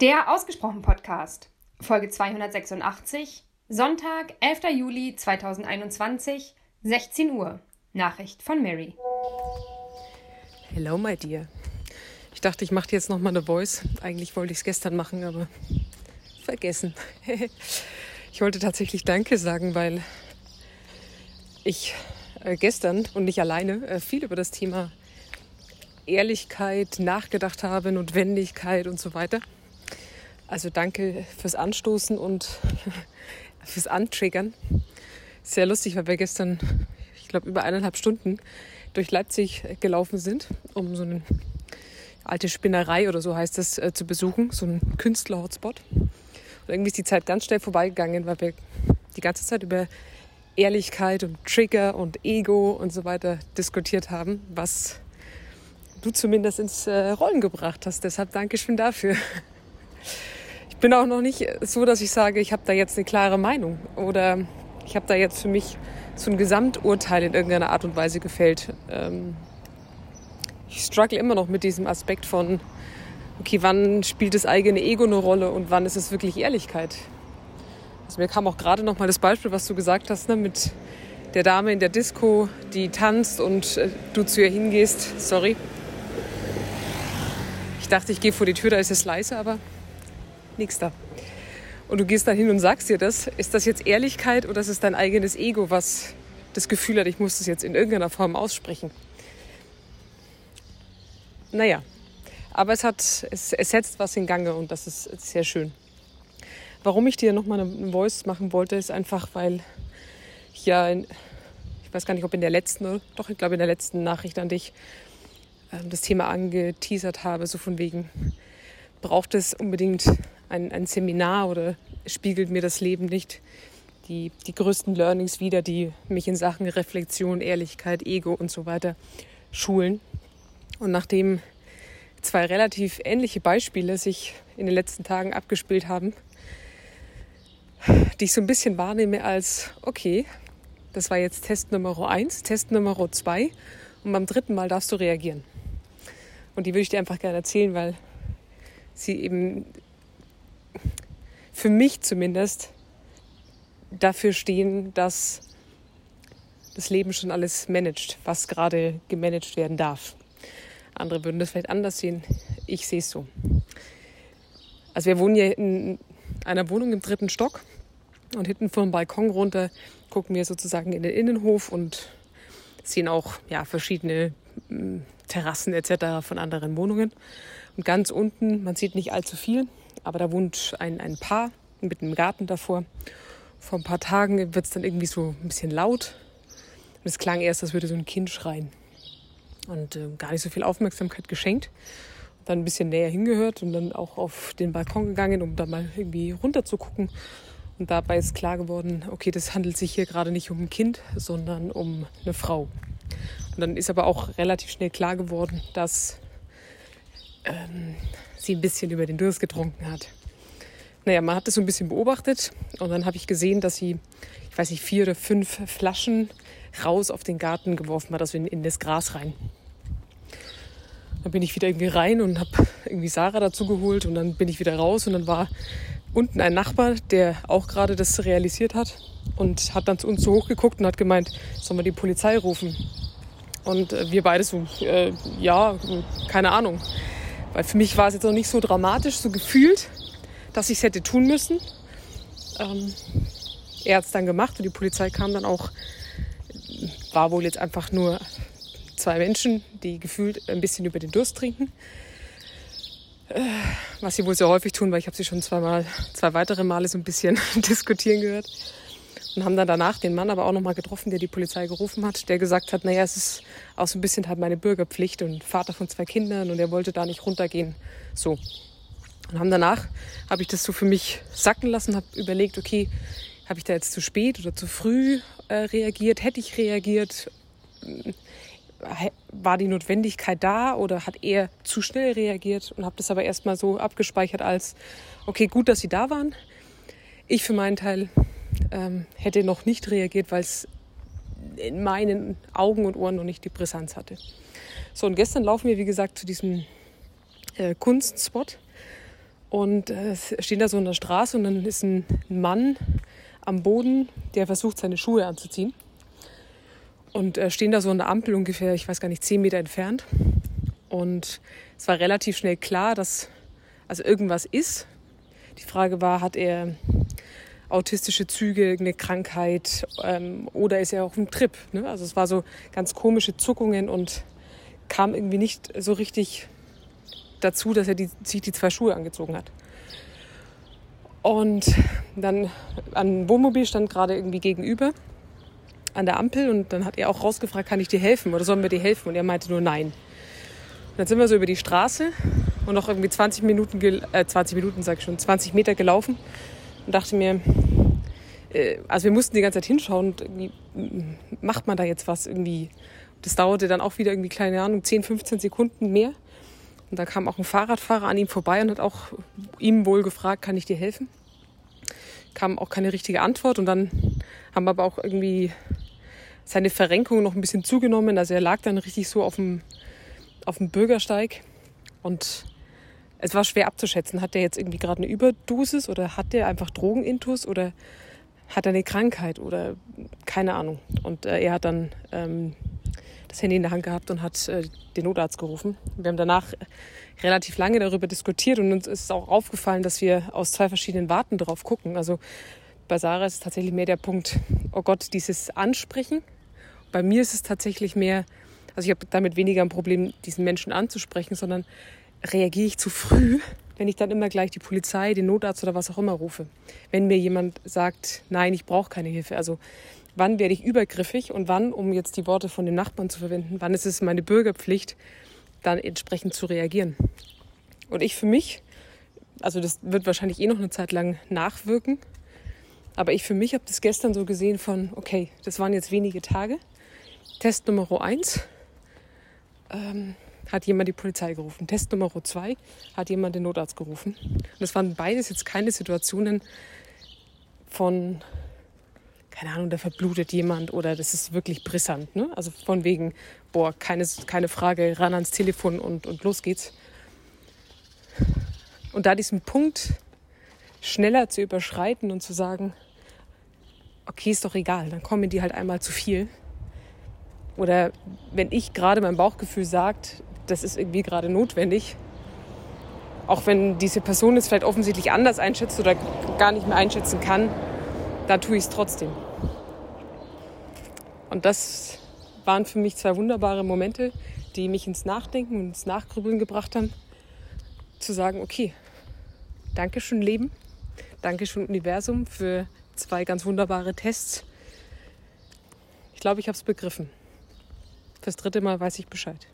Der Ausgesprochen Podcast, Folge 286, Sonntag, 11. Juli 2021, 16 Uhr. Nachricht von Mary. Hello, my dear. Ich dachte, ich mache jetzt noch mal eine Voice. Eigentlich wollte ich es gestern machen, aber vergessen. ich wollte tatsächlich Danke sagen, weil ich äh, gestern und nicht alleine äh, viel über das Thema Ehrlichkeit nachgedacht habe, Notwendigkeit und so weiter. Also danke fürs Anstoßen und fürs Antriggern. Sehr lustig, weil wir gestern, ich glaube, über eineinhalb Stunden durch Leipzig gelaufen sind, um so eine alte Spinnerei oder so heißt das äh, zu besuchen, so einen Künstler-Hotspot. Und irgendwie ist die Zeit ganz schnell vorbeigegangen, weil wir die ganze Zeit über Ehrlichkeit und Trigger und Ego und so weiter diskutiert haben, was du zumindest ins äh, Rollen gebracht hast. Deshalb danke schön dafür bin auch noch nicht so, dass ich sage, ich habe da jetzt eine klare Meinung oder ich habe da jetzt für mich so ein Gesamturteil in irgendeiner Art und Weise gefällt. Ähm, ich struggle immer noch mit diesem Aspekt von, okay, wann spielt das eigene Ego eine Rolle und wann ist es wirklich Ehrlichkeit? Also mir kam auch gerade noch mal das Beispiel, was du gesagt hast, ne, mit der Dame in der Disco, die tanzt und äh, du zu ihr hingehst. Sorry. Ich dachte, ich gehe vor die Tür, da ist es leise, aber nichts da. Und du gehst dann hin und sagst dir das. Ist das jetzt Ehrlichkeit oder ist es dein eigenes Ego, was das Gefühl hat, ich muss das jetzt in irgendeiner Form aussprechen? Naja, aber es, hat, es, es setzt was in Gange und das ist sehr schön. Warum ich dir nochmal eine Voice machen wollte, ist einfach, weil ich ja, in, ich weiß gar nicht, ob in der letzten, doch, ich glaube in der letzten Nachricht an dich ähm, das Thema angeteasert habe, so von wegen, braucht es unbedingt ein, ein Seminar oder spiegelt mir das Leben nicht die, die größten Learnings wieder, die mich in Sachen Reflexion, Ehrlichkeit, Ego und so weiter schulen. Und nachdem zwei relativ ähnliche Beispiele sich in den letzten Tagen abgespielt haben, die ich so ein bisschen wahrnehme als, okay, das war jetzt Test Nummer eins, Test Nummer zwei und beim dritten Mal darfst du reagieren. Und die würde ich dir einfach gerne erzählen, weil sie eben für mich zumindest dafür stehen, dass das Leben schon alles managt, was gerade gemanagt werden darf. Andere würden das vielleicht anders sehen. Ich sehe es so. Also wir wohnen hier in einer Wohnung im dritten Stock und hinten vom Balkon runter gucken wir sozusagen in den Innenhof und sehen auch ja, verschiedene hm, Terrassen etc. von anderen Wohnungen. Und ganz unten, man sieht nicht allzu viel, aber da wohnt ein, ein Paar mit einem Garten davor. Vor ein paar Tagen wird es dann irgendwie so ein bisschen laut. Und es klang erst, als würde so ein Kind schreien. Und äh, gar nicht so viel Aufmerksamkeit geschenkt. Und dann ein bisschen näher hingehört und dann auch auf den Balkon gegangen, um da mal irgendwie runter zu gucken. Und dabei ist klar geworden, okay, das handelt sich hier gerade nicht um ein Kind, sondern um eine Frau. Und dann ist aber auch relativ schnell klar geworden, dass ähm, sie ein bisschen über den Durst getrunken hat. Naja, man hat das so ein bisschen beobachtet und dann habe ich gesehen, dass sie, ich weiß nicht, vier oder fünf Flaschen raus auf den Garten geworfen hat, also in, in das Gras rein. Dann bin ich wieder irgendwie rein und habe irgendwie Sarah dazu geholt und dann bin ich wieder raus und dann war unten ein Nachbar, der auch gerade das realisiert hat und hat dann zu uns so hochgeguckt und hat gemeint, sollen wir die Polizei rufen? Und äh, wir beide so, äh, ja, keine Ahnung. Weil für mich war es jetzt noch nicht so dramatisch, so gefühlt, dass ich es hätte tun müssen. Ähm, er hat es dann gemacht und die Polizei kam dann auch. War wohl jetzt einfach nur zwei Menschen, die gefühlt ein bisschen über den Durst trinken. Äh, was sie wohl sehr häufig tun, weil ich habe sie schon zweimal, zwei weitere Male so ein bisschen diskutieren gehört und haben dann danach den Mann aber auch nochmal getroffen, der die Polizei gerufen hat, der gesagt hat, naja, es ist auch so ein bisschen halt meine Bürgerpflicht und Vater von zwei Kindern und er wollte da nicht runtergehen. So. Und haben danach, habe ich das so für mich sacken lassen, habe überlegt, okay, habe ich da jetzt zu spät oder zu früh äh, reagiert? Hätte ich reagiert? War die Notwendigkeit da oder hat er zu schnell reagiert? Und habe das aber erstmal so abgespeichert als, okay, gut, dass sie da waren. Ich für meinen Teil ähm, hätte noch nicht reagiert, weil es in meinen Augen und Ohren noch nicht die Brisanz hatte. So, und gestern laufen wir, wie gesagt, zu diesem äh, Kunstspot. Und äh, stehen da so in der Straße und dann ist ein Mann am Boden, der versucht, seine Schuhe anzuziehen. Und äh, stehen da so an der Ampel ungefähr, ich weiß gar nicht, zehn Meter entfernt. Und es war relativ schnell klar, dass also irgendwas ist. Die Frage war, hat er autistische Züge, eine Krankheit ähm, oder ist er auf dem Trip? Ne? Also es war so ganz komische Zuckungen und kam irgendwie nicht so richtig dazu, dass er die, sich die zwei Schuhe angezogen hat. Und dann ein Wohnmobil stand gerade irgendwie gegenüber an der Ampel und dann hat er auch rausgefragt, kann ich dir helfen oder sollen wir dir helfen? Und er meinte nur nein. Und dann sind wir so über die Straße und noch irgendwie 20 Minuten, äh, 20 Minuten sag ich schon, 20 Meter gelaufen und dachte mir, äh, also wir mussten die ganze Zeit hinschauen und irgendwie macht man da jetzt was irgendwie. Das dauerte dann auch wieder irgendwie, keine Ahnung, 10, 15 Sekunden mehr. Und da kam auch ein Fahrradfahrer an ihm vorbei und hat auch ihm wohl gefragt, kann ich dir helfen? Kam auch keine richtige Antwort und dann haben aber auch irgendwie seine Verrenkung noch ein bisschen zugenommen. Also er lag dann richtig so auf dem, auf dem Bürgersteig und es war schwer abzuschätzen. Hat er jetzt irgendwie gerade eine Überdosis oder hat er einfach Drogenintus oder hat er eine Krankheit oder keine Ahnung. Und äh, er hat dann ähm, das Handy in der Hand gehabt und hat äh, den Notarzt gerufen. Wir haben danach relativ lange darüber diskutiert und uns ist auch aufgefallen, dass wir aus zwei verschiedenen Warten drauf gucken. Also bei Sarah ist es tatsächlich mehr der Punkt, oh Gott, dieses Ansprechen. Bei mir ist es tatsächlich mehr, also ich habe damit weniger ein Problem, diesen Menschen anzusprechen, sondern reagiere ich zu früh, wenn ich dann immer gleich die Polizei, den Notarzt oder was auch immer rufe. Wenn mir jemand sagt, nein, ich brauche keine Hilfe. Also wann werde ich übergriffig und wann, um jetzt die Worte von dem Nachbarn zu verwenden, wann ist es meine Bürgerpflicht, dann entsprechend zu reagieren. Und ich für mich, also das wird wahrscheinlich eh noch eine Zeit lang nachwirken, aber ich für mich habe das gestern so gesehen von, okay, das waren jetzt wenige Tage. Test Nummer eins ähm, hat jemand die Polizei gerufen. Test Nummer zwei hat jemand den Notarzt gerufen. Und das waren beides jetzt keine Situationen von keine Ahnung, da verblutet jemand oder das ist wirklich brisant. Ne? Also von wegen, boah, keine, keine Frage, ran ans Telefon und, und los geht's. Und da diesen Punkt schneller zu überschreiten und zu sagen, okay, ist doch egal, dann kommen die halt einmal zu viel. Oder wenn ich gerade mein Bauchgefühl sagt, das ist irgendwie gerade notwendig, auch wenn diese Person es vielleicht offensichtlich anders einschätzt oder gar nicht mehr einschätzen kann, dann tue ich es trotzdem. Und das waren für mich zwei wunderbare Momente, die mich ins Nachdenken und ins Nachgrübeln gebracht haben. Zu sagen, okay, danke schön Leben, danke schön Universum für zwei ganz wunderbare Tests. Ich glaube, ich habe es begriffen. Fürs dritte Mal weiß ich Bescheid.